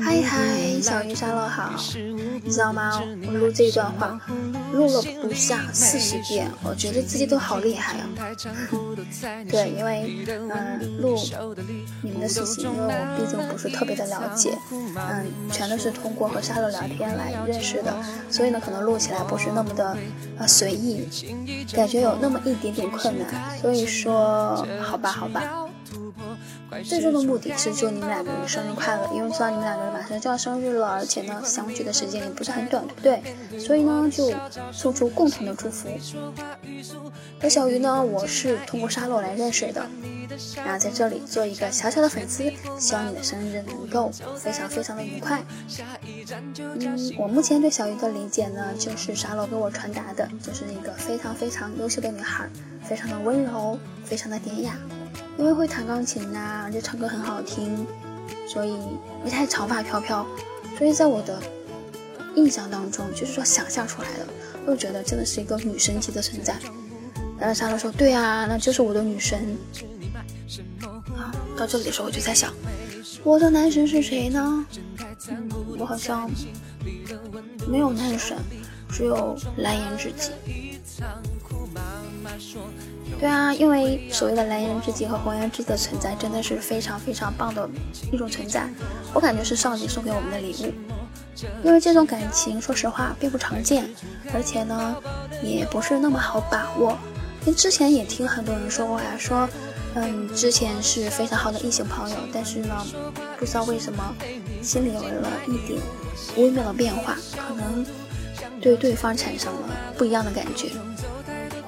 嗨嗨，小鱼沙漏好，你知道吗？我录这段话录了不下四十遍，我觉得自己都好厉害啊。对，因为嗯，录你们的事情，因为我毕竟不是特别的了解，嗯，全都是通过和沙漏聊天来认识的，所以呢，可能录起来不是那么的呃随意，感觉有那么一点点困难。所以说，好吧，好吧。最终的目的是祝你们两个人生日快乐，因为知道你们两个人马上就要生日了，而且呢，相聚的时间也不是很短，对不对？所以呢，就送出共同的祝福。而小鱼呢，我是通过沙漏来认识的，然后在这里做一个小小的粉丝，希望你的生日能够非常非常的愉快。嗯，我目前对小鱼的理解呢，就是沙漏给我传达的，就是一个非常非常优秀的女孩，非常的温柔，非常的典雅。因为会弹钢琴呐，而且唱歌很好听，所以一太长发飘飘，所以在我的印象当中，就是说想象出来的，我就觉得真的是一个女神级的存在。然后莎乐说：“对啊，那就是我的女神。”啊，到这里的时候我就在想，我的男神是谁呢？我好像没有男神，只有蓝颜知己。对啊，因为所谓的蓝颜知己和红颜知己的存在，真的是非常非常棒的一种存在。我感觉是上帝送给我们的礼物，因为这种感情，说实话并不常见，而且呢，也不是那么好把握。因为之前也听很多人说过呀，说，嗯，之前是非常好的异性朋友，但是呢，不知道为什么心里有了一点微妙的变化，可能对对方产生了不一样的感觉。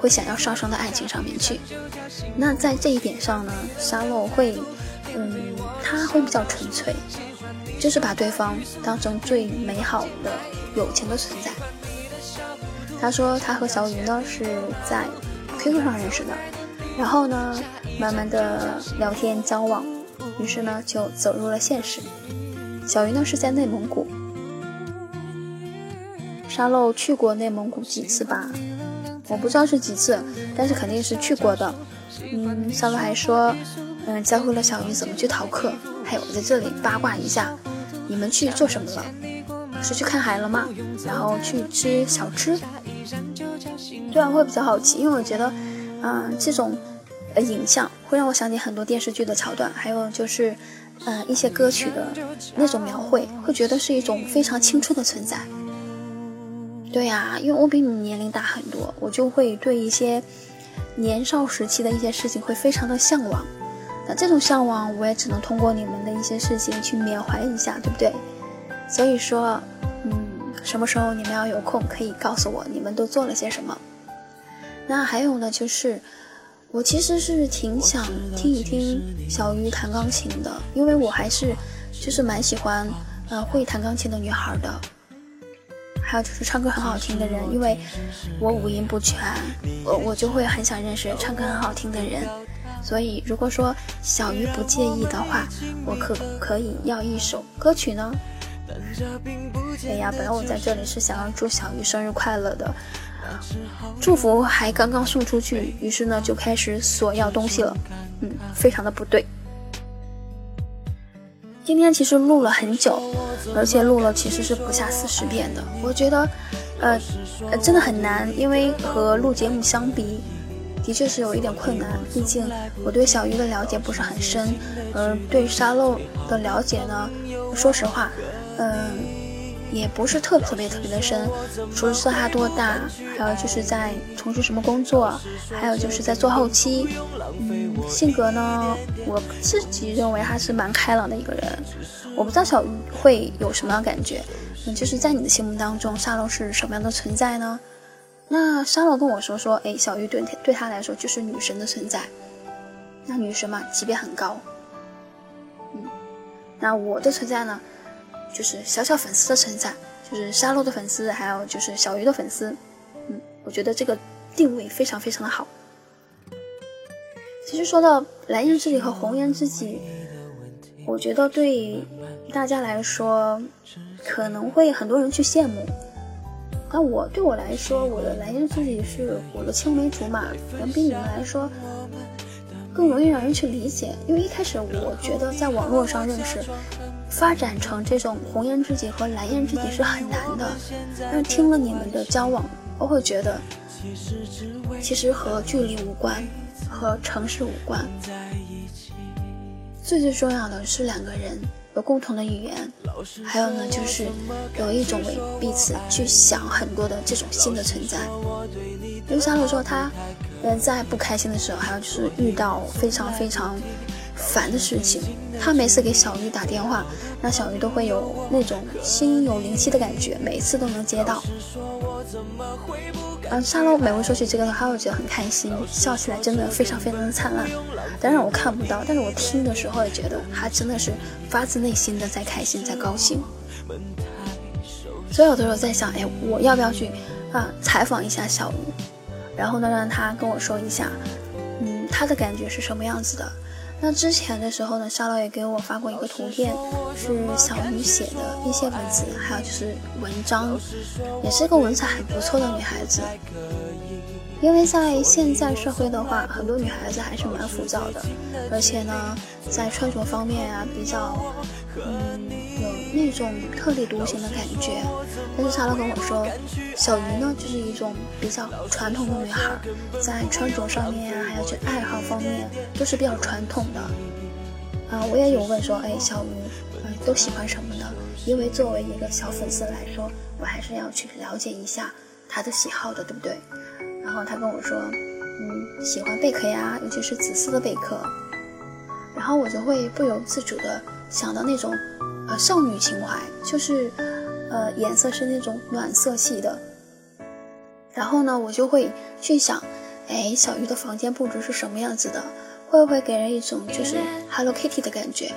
会想要上升到爱情上面去，那在这一点上呢，沙漏会，嗯，他会比较纯粹，就是把对方当成最美好的友情的存在。他说他和小鱼呢是在 QQ 上认识的，然后呢慢慢的聊天交往，于是呢就走入了现实。小鱼呢是在内蒙古，沙漏去过内蒙古几次吧。我不知道是几次，但是肯定是去过的。嗯，小鹿还说，嗯，教会了小鱼怎么去逃课。还有，在这里八卦一下，你们去做什么了？是去看海了吗？然后去吃小吃？对啊，会比较好奇，因为我觉得，嗯，这种呃影像会让我想起很多电视剧的桥段，还有就是，嗯，一些歌曲的那种描绘，会觉得是一种非常青春的存在。对呀，因为我比你年龄大很多，我就会对一些年少时期的一些事情会非常的向往。那这种向往，我也只能通过你们的一些事情去缅怀一下，对不对？所以说，嗯，什么时候你们要有空，可以告诉我你们都做了些什么。那还有呢，就是我其实是挺想听一听小鱼弹钢琴的，因为我还是就是蛮喜欢呃会弹钢琴的女孩的。还有就是唱歌很好听的人，因为我五音不全，我我就会很想认识唱歌很好听的人。所以如果说小鱼不介意的话，我可可以要一首歌曲呢？哎呀，本来我在这里是想要祝小鱼生日快乐的，祝福还刚刚送出去，于是呢就开始索要东西了，嗯，非常的不对。今天其实录了很久，而且录了其实是不下四十遍的。我觉得，呃，真的很难，因为和录节目相比，的确是有一点困难。毕竟我对小鱼的了解不是很深，而对沙漏的了解呢，说实话，嗯。也不是特特别特别的深，除了知道他多大，还有就是在从事什么工作，还有就是在做后期。嗯，性格呢，我自己认为他是蛮开朗的一个人。我不知道小鱼会有什么样感觉，嗯，就是在你的心目当中，沙漏是什么样的存在呢？那沙漏跟我说说，哎，小鱼对对他来说就是女神的存在。那女神嘛，级别很高。嗯，那我的存在呢？就是小小粉丝的存在，就是沙漏的粉丝，还有就是小鱼的粉丝，嗯，我觉得这个定位非常非常的好。其实说到蓝颜知己和红颜知己，我觉得对大家来说可能会很多人去羡慕。但我对我来说，我的蓝颜知己是我的青梅竹马，可能比你们来说更容易让人去理解。因为一开始我觉得在网络上认识，发展成这种红颜知己和蓝颜知己是很难的。但是听了你们的交往，我会觉得，其实和距离无关，和城市无关，最最重要的是两个人。有共同的语言，还有呢，就是有一种为彼此去想很多的这种心的存在。因为沙漏说他，人在不开心的时候，还有就是遇到非常非常烦的事情，他每次给小鱼打电话，那小鱼都会有那种心有灵犀的感觉，每次都能接到。嗯，沙漏每回说起这个的话，我觉得很开心，笑起来真的非常非常的灿烂。当然我看不到，但是我听的时候也觉得他真的是发自内心的在开心，在高兴。所以有的时候在想，哎，我要不要去啊采访一下小鱼，然后呢让他跟我说一下，嗯，他的感觉是什么样子的。那之前的时候呢，沙老也给我发过一个图片，是小鱼写的一些文字，还有就是文章，也是个文采很不错的女孩子。因为在现在社会的话，很多女孩子还是蛮浮躁的，而且呢，在穿着方面啊，比较，嗯，那种特立独行的感觉。但是查乐跟我说，小鱼呢，就是一种比较传统的女孩，在穿着上面啊，还有这爱好方面，都是比较传统的。啊，我也有问说，哎，小鱼，嗯，都喜欢什么呢？因为作为一个小粉丝来说，我还是要去了解一下她的喜好的，对不对？然后他跟我说，嗯，喜欢贝壳呀，尤其是紫色的贝壳。然后我就会不由自主的想到那种，少女情怀，就是，呃，颜色是那种暖色系的。然后呢，我就会去想，哎，小鱼的房间布置是什么样子的？会不会给人一种就是 Hello Kitty 的感觉，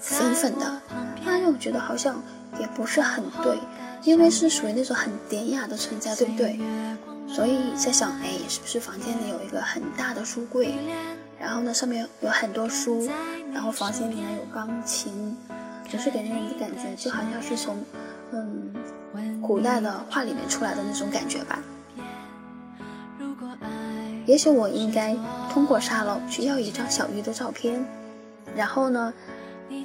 粉粉的？但又觉得好像也不是很对，因为是属于那种很典雅的存在，对不对？所以在想，哎，是不是房间里有一个很大的书柜，然后呢，上面有很多书，然后房间里面有钢琴，总是给人的感觉就好像是从，嗯，古代的画里面出来的那种感觉吧。也许我应该通过沙漏去要一张小鱼的照片，然后呢，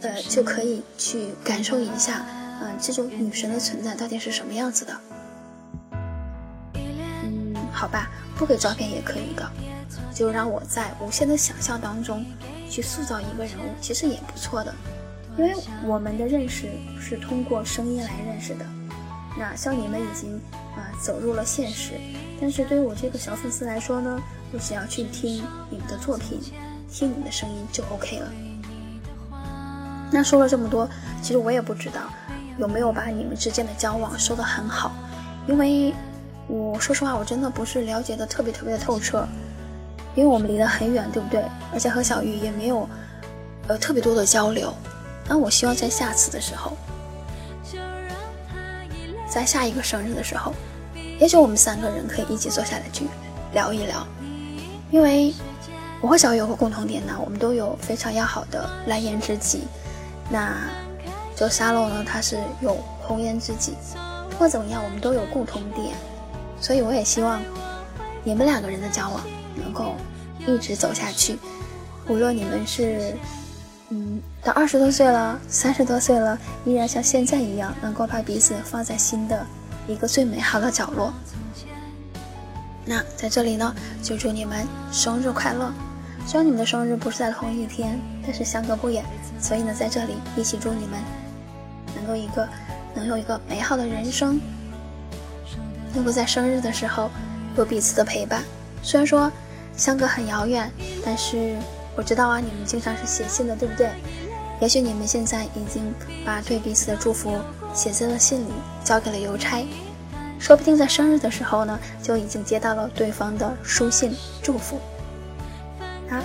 呃，就可以去感受一下，嗯，这种女神的存在到底是什么样子的。嗯好吧，不给照片也可以的，就让我在无限的想象当中去塑造一个人物，其实也不错的。因为我们的认识是通过声音来认识的，那像你们已经啊走入了现实，但是对于我这个小粉丝来说呢，我只要去听你们的作品，听你们的声音就 OK 了。那说了这么多，其实我也不知道有没有把你们之间的交往说得很好，因为。我说实话，我真的不是了解的特别特别的透彻，因为我们离得很远，对不对？而且和小玉也没有，呃，特别多的交流。那我希望在下次的时候，在下一个生日的时候，也许我们三个人可以一起坐下来去聊一聊，因为我和小玉有个共同点呢，我们都有非常要好的蓝颜知己。那就沙漏呢，他是有红颜知己。不管怎么样，我们都有共同点。所以我也希望你们两个人的交往能够一直走下去。无论你们是嗯到二十多岁了、三十多岁了，依然像现在一样，能够把彼此放在心的一个最美好的角落。那在这里呢，就祝你们生日快乐！虽然你们的生日不是在同一天，但是相隔不远，所以呢，在这里一起祝你们能够一个能有一个美好的人生。能够在生日的时候有彼此的陪伴，虽然说相隔很遥远，但是我知道啊，你们经常是写信的，对不对？也许你们现在已经把对彼此的祝福写在了信里，交给了邮差，说不定在生日的时候呢，就已经接到了对方的书信祝福。啊，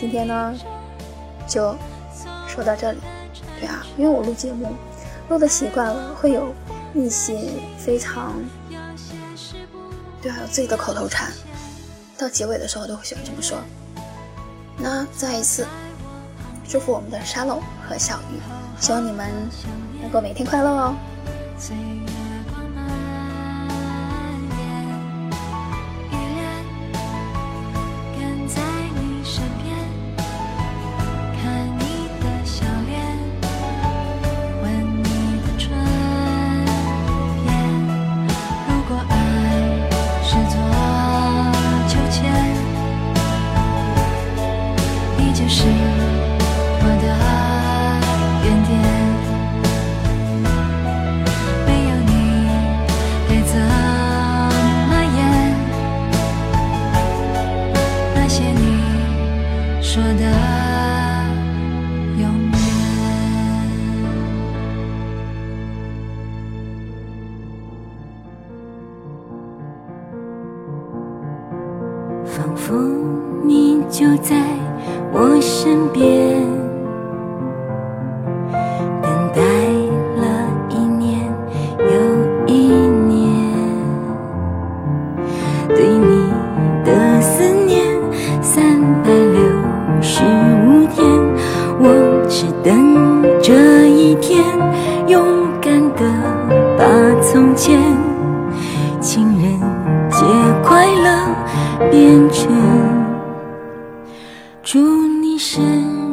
今天呢就说到这里。对啊，因为我录节目录的习惯了，会有一些非常。对，啊有自己的口头禅，到结尾的时候都会喜欢这么说。那再一次祝福我们的沙漏和小鱼，希望你们能够每天快乐哦。从前情人节快乐。变成祝你生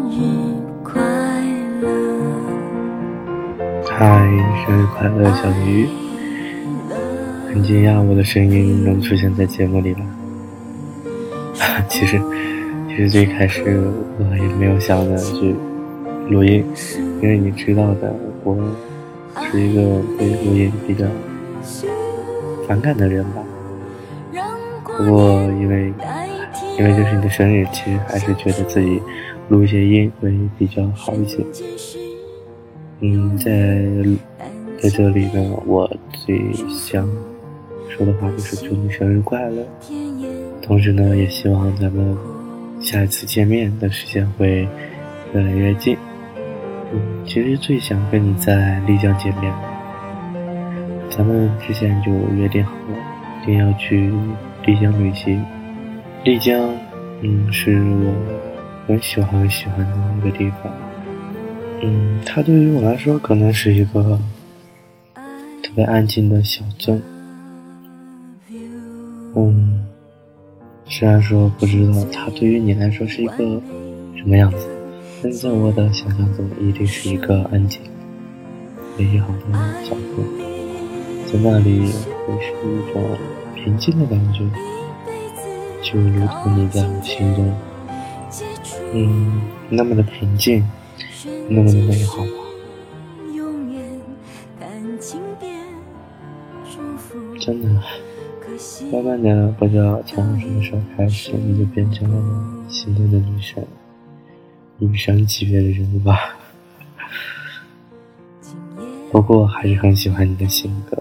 日快乐。嗨，生日快乐，小鱼！很惊讶我的声音能出现在节目里了。其实，其实最开始我也没有想着去录音，因为你知道的，我是一个对录音比较反感的人吧。不过，因为因为这是你的生日，其实还是觉得自己录一些音会比较好一些。嗯，在在这里呢，我最想说的话就是祝你生日快乐。同时呢，也希望咱们下一次见面的时间会越来越近。嗯，其实最想跟你在丽江见面，咱们之前就约定好了，一定要去。丽江旅行，丽江，嗯，是我很喜欢很喜欢的一个地方。嗯，它对于我来说可能是一个特别安静的小镇。嗯，虽然说不知道它对于你来说是一个什么样子，但在我的想象中，一定是一个安静、美好的小镇。在那里会是一种。平静的感觉，就如同你在我心中，嗯，那么的平静，那么的美好吧。真的，慢慢的，不知道从什么时候开始，你就变成了我心中的女神，女神级别的人物吧。不过，还是很喜欢你的性格。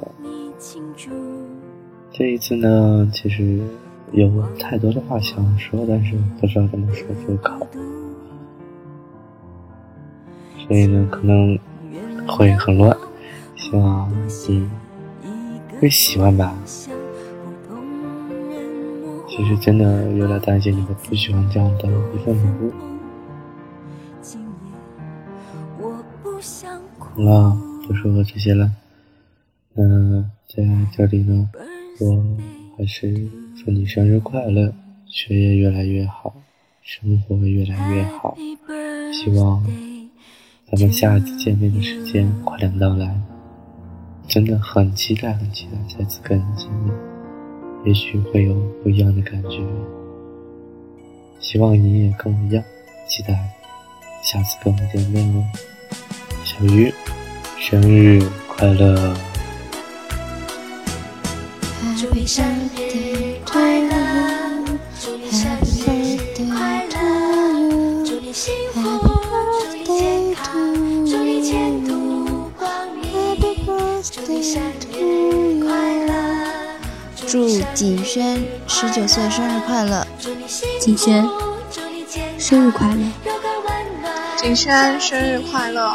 这一次呢，其实有太多的话想说，但是不知道怎么说出口，所以呢，可能会很乱。希望你会喜欢吧。其实真的有点担心你会不喜欢这样的一份礼物。好了，不说这些了。嗯，在这里呢。我还是祝你生日快乐，学业越来越好，生活越来越好。希望咱们下一次见面的时间快点到来，真的很期待，很期待再次跟你见面，也许会有不一样的感觉。希望你也跟我一样期待下次跟我见面哦，小鱼，生日快乐！祝你生日快乐，祝你生日快乐，祝你幸福，祝你健康，祝你前途光明，祝你生日快乐。祝景轩十九岁生日快乐，景轩生日快乐，景轩生日快乐。